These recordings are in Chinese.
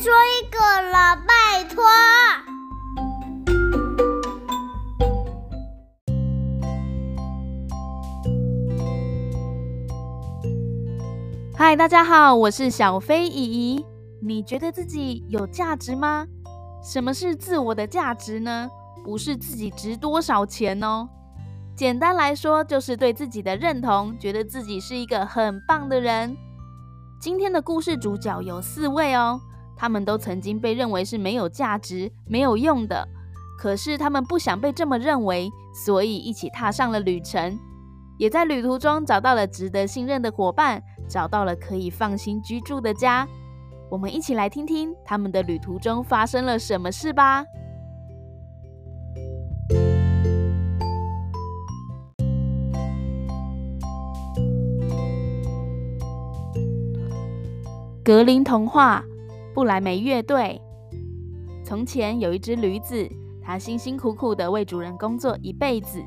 说一个了，拜托。嗨，大家好，我是小飞姨姨。你觉得自己有价值吗？什么是自我的价值呢？不是自己值多少钱哦。简单来说，就是对自己的认同，觉得自己是一个很棒的人。今天的故事主角有四位哦，他们都曾经被认为是没有价值、没有用的，可是他们不想被这么认为，所以一起踏上了旅程，也在旅途中找到了值得信任的伙伴，找到了可以放心居住的家。我们一起来听听他们的旅途中发生了什么事吧。格林童话，不莱梅乐队。从前有一只驴子，它辛辛苦苦地为主人工作一辈子，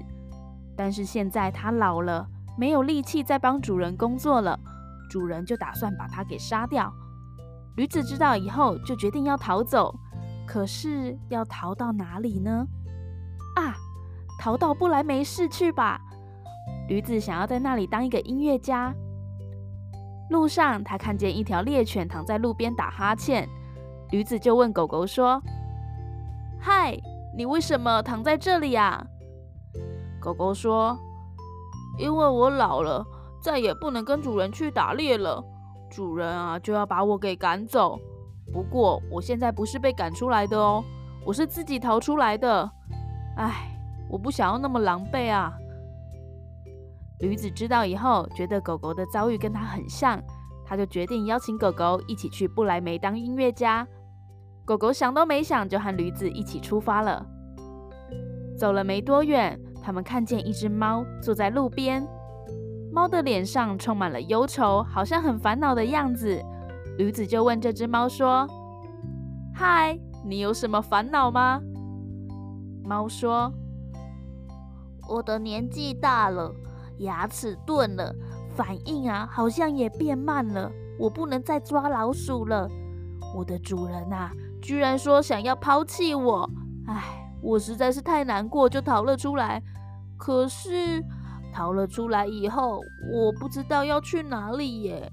但是现在它老了，没有力气再帮主人工作了，主人就打算把它给杀掉。驴子知道以后，就决定要逃走，可是要逃到哪里呢？啊，逃到不莱梅市去吧！驴子想要在那里当一个音乐家。路上，他看见一条猎犬躺在路边打哈欠，驴子就问狗狗说：“嗨，你为什么躺在这里呀？”狗狗说：“因为我老了，再也不能跟主人去打猎了，主人啊就要把我给赶走。不过我现在不是被赶出来的哦，我是自己逃出来的。唉，我不想要那么狼狈啊。”驴子知道以后，觉得狗狗的遭遇跟他很像，他就决定邀请狗狗一起去不莱梅当音乐家。狗狗想都没想，就和驴子一起出发了。走了没多远，他们看见一只猫坐在路边，猫的脸上充满了忧愁，好像很烦恼的样子。驴子就问这只猫说：“嗨，你有什么烦恼吗？”猫说：“我的年纪大了。”牙齿钝了，反应啊好像也变慢了。我不能再抓老鼠了。我的主人啊，居然说想要抛弃我。唉，我实在是太难过，就逃了出来。可是逃了出来以后，我不知道要去哪里耶。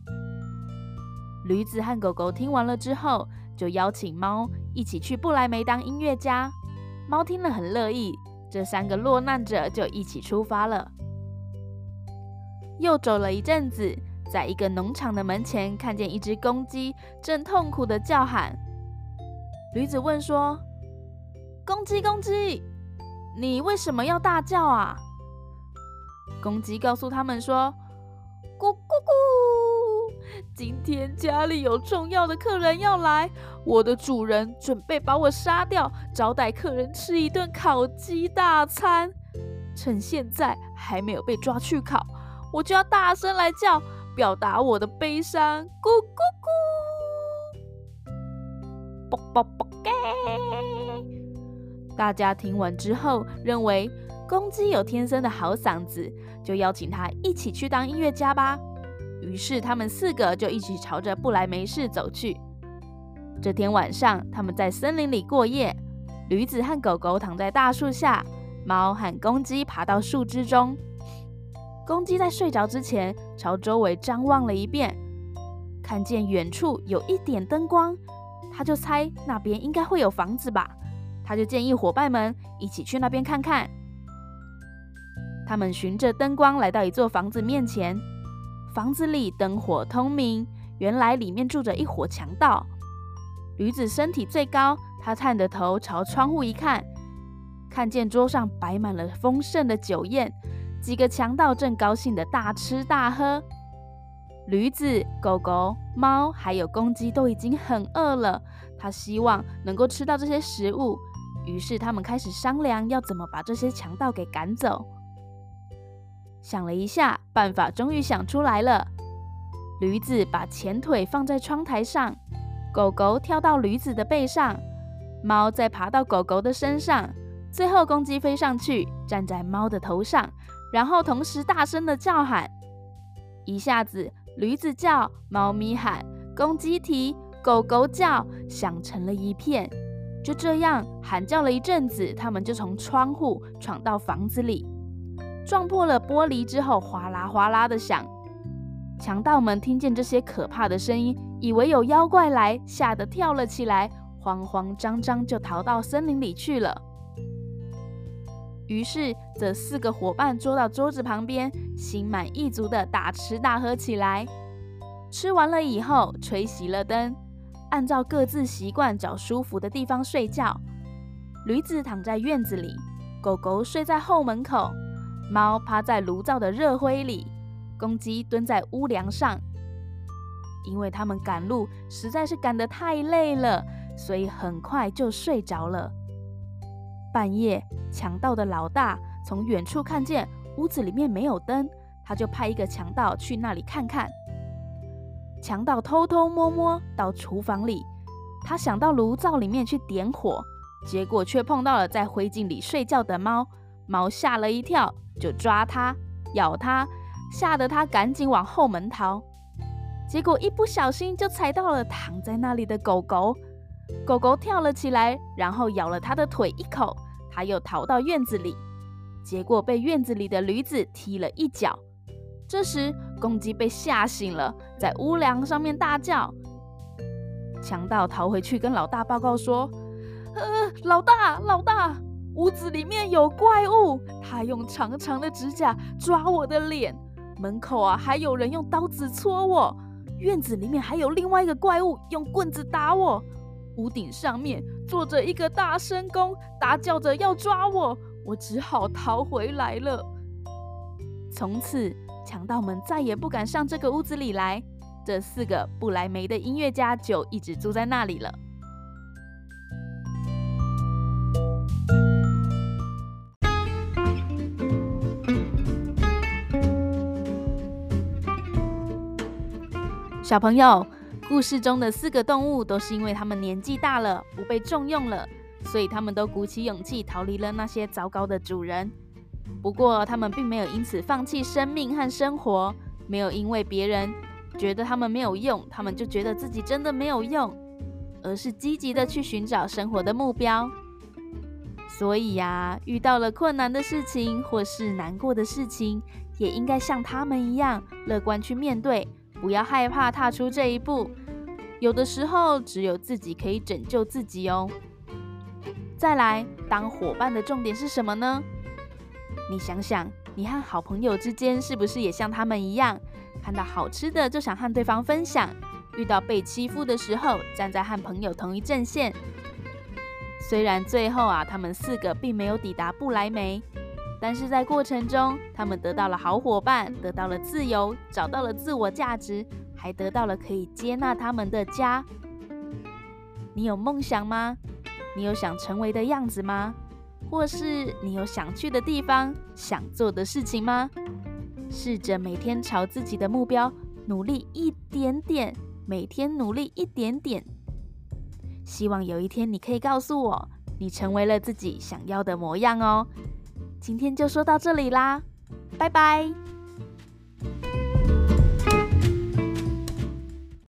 驴子和狗狗听完了之后，就邀请猫一起去不莱梅当音乐家。猫听了很乐意，这三个落难者就一起出发了。又走了一阵子，在一个农场的门前，看见一只公鸡正痛苦的叫喊。驴子问说：“公鸡，公鸡，你为什么要大叫啊？”公鸡告诉他们说：“咕咕咕，今天家里有重要的客人要来，我的主人准备把我杀掉，招待客人吃一顿烤鸡大餐。趁现在还没有被抓去烤。”我就要大声来叫，表达我的悲伤。咕咕咕，啵啵啵给。大家听完之后，认为公鸡有天生的好嗓子，就邀请他一起去当音乐家吧。于是他们四个就一起朝着不莱梅市走去。这天晚上，他们在森林里过夜。驴子和狗狗躺在大树下，猫和公鸡爬到树枝中。公鸡在睡着之前，朝周围张望了一遍，看见远处有一点灯光，他就猜那边应该会有房子吧。他就建议伙伴们一起去那边看看。他们循着灯光来到一座房子面前，房子里灯火通明，原来里面住着一伙强盗。驴子身体最高，他探着头朝窗户一看，看见桌上摆满了丰盛的酒宴。几个强盗正高兴地大吃大喝，驴子、狗狗、猫还有公鸡都已经很饿了。他希望能够吃到这些食物，于是他们开始商量要怎么把这些强盗给赶走。想了一下，办法终于想出来了。驴子把前腿放在窗台上，狗狗跳到驴子的背上，猫再爬到狗狗的身上，最后公鸡飞上去，站在猫的头上。然后同时大声的叫喊，一下子驴子叫，猫咪喊，公鸡啼，狗狗叫响成了一片。就这样喊叫了一阵子，他们就从窗户闯到房子里，撞破了玻璃之后，哗啦哗啦的响。强盗们听见这些可怕的声音，以为有妖怪来，吓得跳了起来，慌慌张张就逃到森林里去了。于是，这四个伙伴坐到桌子旁边，心满意足的大吃大喝起来。吃完了以后，吹熄了灯。按照各自习惯找舒服的地方睡觉，驴子躺在院子里，狗狗睡在后门口，猫趴在炉灶的热灰里，公鸡蹲在屋梁上。因为他们赶路实在是赶得太累了，所以很快就睡着了。半夜，强盗的老大从远处看见屋子里面没有灯，他就派一个强盗去那里看看。强盗偷偷摸摸到厨房里，他想到炉灶里面去点火，结果却碰到了在灰烬里睡觉的猫。猫吓了一跳，就抓他，咬他，吓得他赶紧往后门逃。结果一不小心就踩到了躺在那里的狗狗，狗狗跳了起来，然后咬了他的腿一口。他又逃到院子里，结果被院子里的驴子踢了一脚。这时，公鸡被吓醒了，在屋梁上面大叫。强盗逃回去跟老大报告说：“呃，老大，老大，屋子里面有怪物，他用长长的指甲抓我的脸，门口啊还有人用刀子戳我，院子里面还有另外一个怪物用棍子打我，屋顶上面坐着一个大声公，大叫着要抓我，我只好逃回来了。从此。”强盗们再也不敢上这个屋子里来，这四个不来梅的音乐家就一直住在那里了。小朋友，故事中的四个动物都是因为他们年纪大了，不被重用了，所以他们都鼓起勇气逃离了那些糟糕的主人。不过，他们并没有因此放弃生命和生活，没有因为别人觉得他们没有用，他们就觉得自己真的没有用，而是积极的去寻找生活的目标。所以呀，遇到了困难的事情或是难过的事情，也应该像他们一样乐观去面对，不要害怕踏出这一步。有的时候，只有自己可以拯救自己哦。再来，当伙伴的重点是什么呢？你想想，你和好朋友之间是不是也像他们一样，看到好吃的就想和对方分享，遇到被欺负的时候，站在和朋友同一阵线？虽然最后啊，他们四个并没有抵达不来梅，但是在过程中，他们得到了好伙伴，得到了自由，找到了自我价值，还得到了可以接纳他们的家。你有梦想吗？你有想成为的样子吗？或是你有想去的地方、想做的事情吗？试着每天朝自己的目标努力一点点，每天努力一点点。希望有一天你可以告诉我，你成为了自己想要的模样哦。今天就说到这里啦，拜拜。